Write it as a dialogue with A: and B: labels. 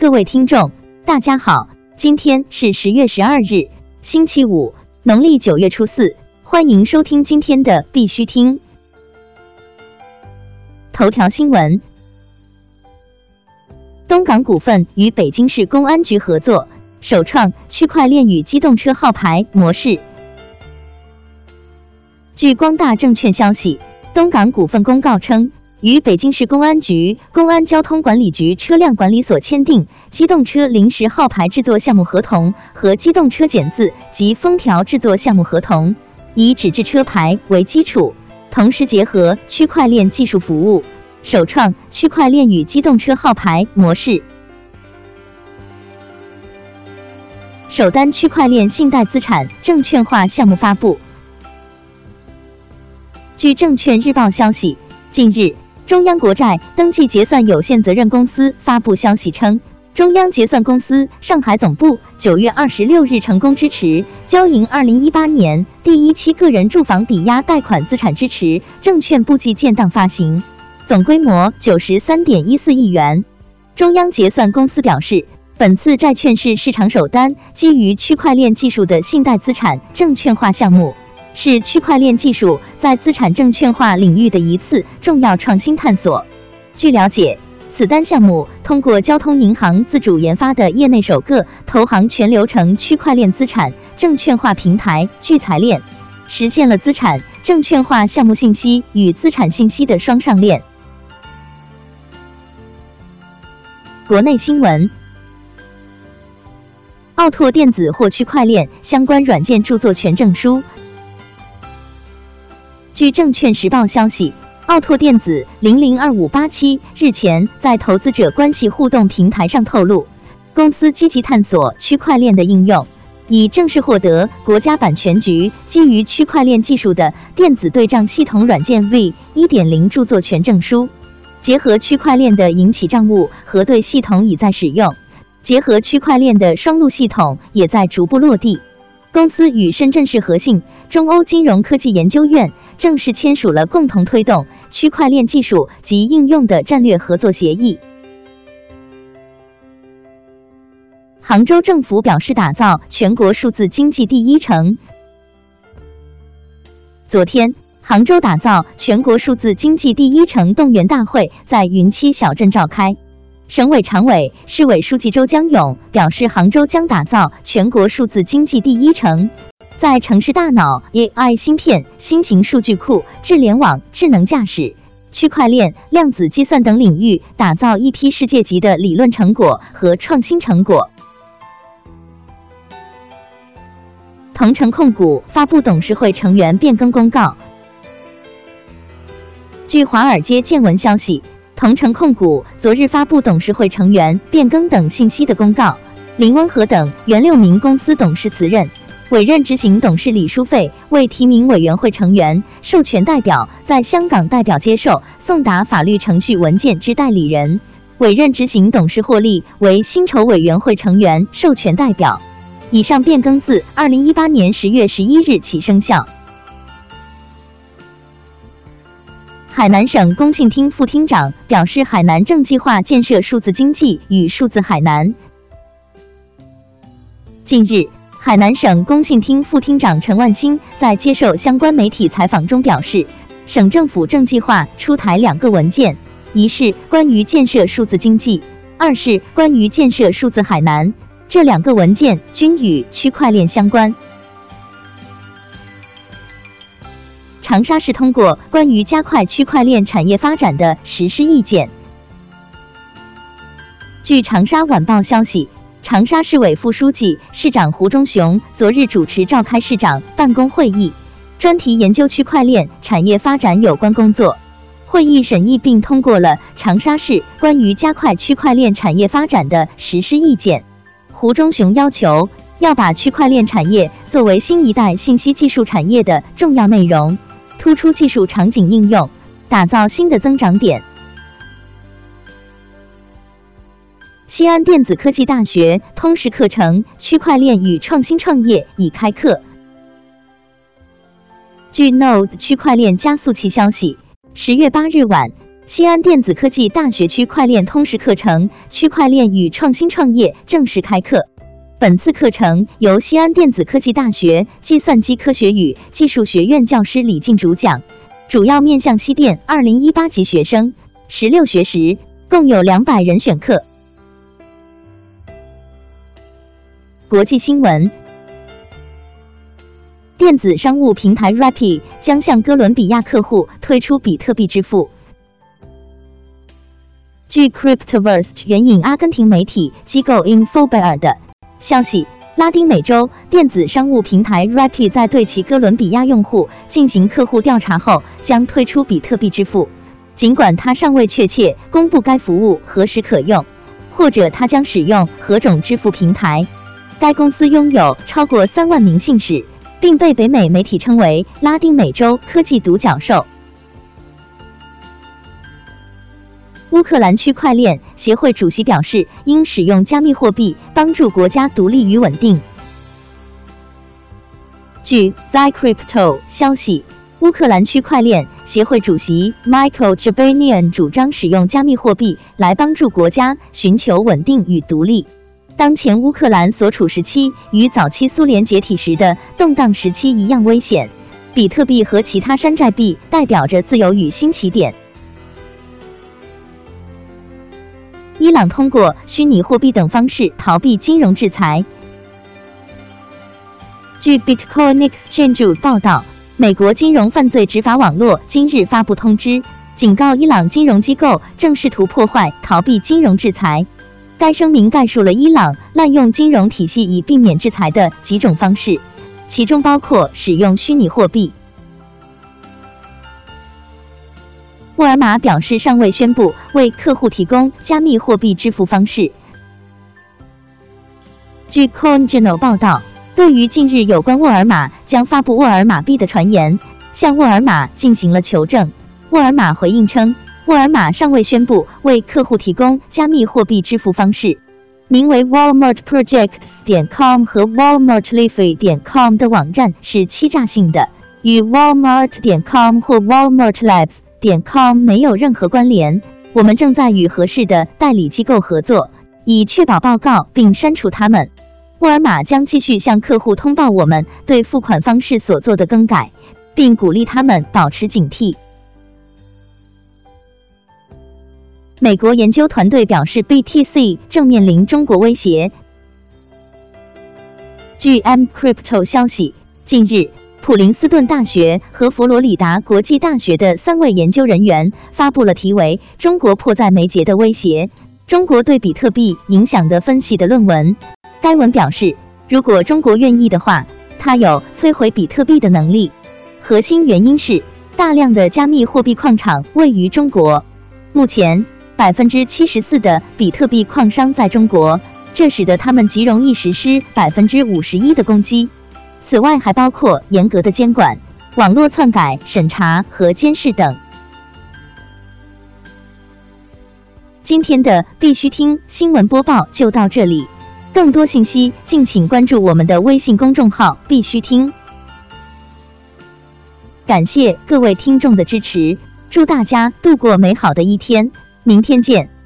A: 各位听众，大家好，今天是十月十二日，星期五，农历九月初四，欢迎收听今天的必须听头条新闻。东港股份与北京市公安局合作，首创区块链与机动车号牌模式。据光大证券消息，东港股份公告称。与北京市公安局公安交通管理局车辆管理所签订机动车临时号牌制作项目合同和机动车检字及封条制作项目合同，以纸质车牌为基础，同时结合区块链技术服务，首创区块链与机动车号牌模式，首单区块链信贷资产证券化项目发布。据证券日报消息，近日。中央国债登记结算有限责任公司发布消息称，中央结算公司上海总部九月二十六日成功支持交银二零一八年第一期个人住房抵押贷款资产支持证券部际建档发行，总规模九十三点一四亿元。中央结算公司表示，本次债券是市场首单基于区块链技术的信贷资产证券化项目。是区块链技术在资产证券化领域的一次重要创新探索。据了解，此单项目通过交通银行自主研发的业内首个投行全流程区块链资产证券化平台聚财链，实现了资产证券化项目信息与资产信息的双上链。国内新闻：奥拓电子获区块链相关软件著作权证书。据证券时报消息，奥拓电子零零二五八七日前在投资者关系互动平台上透露，公司积极探索区块链的应用，已正式获得国家版权局基于区块链技术的电子对账系统软件 V 一点零著作权证书。结合区块链的引起账务核对系统已在使用，结合区块链的双录系统也在逐步落地。公司与深圳市和信中欧金融科技研究院。正式签署了共同推动区块链技术及应用的战略合作协议。杭州政府表示，打造全国数字经济第一城。昨天，杭州打造全国数字经济第一城动员大会在云栖小镇召开。省委常委、市委书记周江勇表示，杭州将打造全国数字经济第一城。在城市大脑、AI 芯片、新型数据库、智联网、智能驾驶、区块链、量子计算等领域打造一批世界级的理论成果和创新成果。同城控股发布董事会成员变更公告。据华尔街见闻消息，同城控股昨日发布董事会成员变更等信息的公告，林温和等原六名公司董事辞任。委任执行董事李书费为提名委员会成员，授权代表在香港代表接受送达法律程序文件之代理人。委任执行董事获利为薪酬委员会成员授权代表。以上变更自二零一八年十月十一日起生效。海南省工信厅副厅长表示，海南正计划建设数字经济与数字海南。近日。海南省工信厅副厅长陈万兴在接受相关媒体采访中表示，省政府正计划出台两个文件，一是关于建设数字经济，二是关于建设数字海南。这两个文件均与区块链相关。长沙市通过关于加快区块链产业发展的实施意见。据长沙晚报消息。长沙市委副书记、市长胡忠雄昨日主持召开市长办公会议，专题研究区块链产业发展有关工作。会议审议并通过了长沙市关于加快区块链产业发展的实施意见。胡忠雄要求要把区块链产业作为新一代信息技术产业的重要内容，突出技术场景应用，打造新的增长点。西安电子科技大学通识课程《区块链与创新创业》已开课。据 Node 区块链加速器消息，十月八日晚，西安电子科技大学区块链通识课程“区块链与创新创业”正式开课。本次课程由西安电子科技大学计算机科学与技术学院教师李静主讲，主要面向西电二零一八级学生，十六学时，共有两百人选课。国际新闻。电子商务平台 Rappi 将向哥伦比亚客户推出比特币支付。据 Cryptoverse 援引阿根廷媒体机构 Infobae 的消息，拉丁美洲电子商务平台 Rappi 在对其哥伦比亚用户进行客户调查后，将推出比特币支付。尽管它尚未确切公布该服务何时可用，或者它将使用何种支付平台。该公司拥有超过三万名信使。并被北美媒体称为拉丁美洲科技独角兽。乌克兰区块链协会主席表示，应使用加密货币帮助国家独立与稳定。据 ZyCrypto 消息，乌克兰区块链协会主席 Michael Jabanian 主张使用加密货币来帮助国家寻求稳定与独立。当前乌克兰所处时期与早期苏联解体时的动荡时期一样危险。比特币和其他山寨币代表着自由与新起点。伊朗通过虚拟货币等方式逃避金融制裁。据 Bitcoin Exchange 报道，美国金融犯罪执法网络今日发布通知，警告伊朗金融机构正试图破坏逃避金融制裁。该声明概述了伊朗滥用金融体系以避免制裁的几种方式，其中包括使用虚拟货币。沃尔玛表示尚未宣布为客户提供加密货币支付方式。据 Coin Journal 报道，对于近日有关沃尔玛将发布沃尔玛币的传言，向沃尔玛进行了求证。沃尔玛回应称。沃尔玛尚未宣布为客户提供加密货币支付方式。名为 WalmartProjects 点 com 和 Walmart Life 点 com 的网站是欺诈性的，与 Walmart 点 com 或 WalmartLabs 点 com 没有任何关联。我们正在与合适的代理机构合作，以确保报告并删除它们。沃尔玛将继续向客户通报我们对付款方式所做的更改，并鼓励他们保持警惕。美国研究团队表示，BTC 正面临中国威胁。据 M Crypto 消息，近日，普林斯顿大学和佛罗里达国际大学的三位研究人员发布了题为《中国迫在眉睫的威胁：中国对比特币影响的分析》的论文。该文表示，如果中国愿意的话，它有摧毁比特币的能力。核心原因是，大量的加密货币矿场位于中国。目前。百分之七十四的比特币矿商在中国，这使得他们极容易实施百分之五十一的攻击。此外，还包括严格的监管、网络篡改审查和监视等。今天的必须听新闻播报就到这里，更多信息敬请关注我们的微信公众号“必须听”。感谢各位听众的支持，祝大家度过美好的一天。明天见。